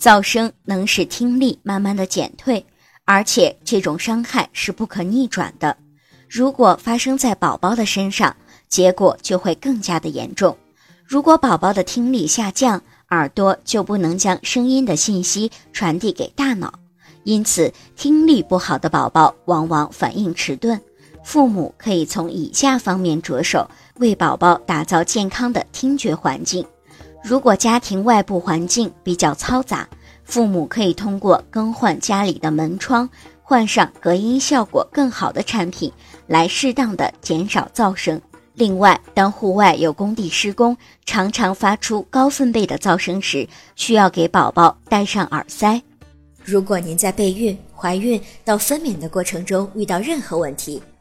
噪声能使听力慢慢的减退，而且这种伤害是不可逆转的。如果发生在宝宝的身上，结果就会更加的严重。如果宝宝的听力下降，耳朵就不能将声音的信息传递给大脑，因此听力不好的宝宝往往反应迟钝。父母可以从以下方面着手，为宝宝打造健康的听觉环境。如果家庭外部环境比较嘈杂，父母可以通过更换家里的门窗，换上隔音效果更好的产品，来适当的减少噪声。另外，当户外有工地施工，常常发出高分贝的噪声时，需要给宝宝戴上耳塞。如果您在备孕、怀孕到分娩的过程中遇到任何问题，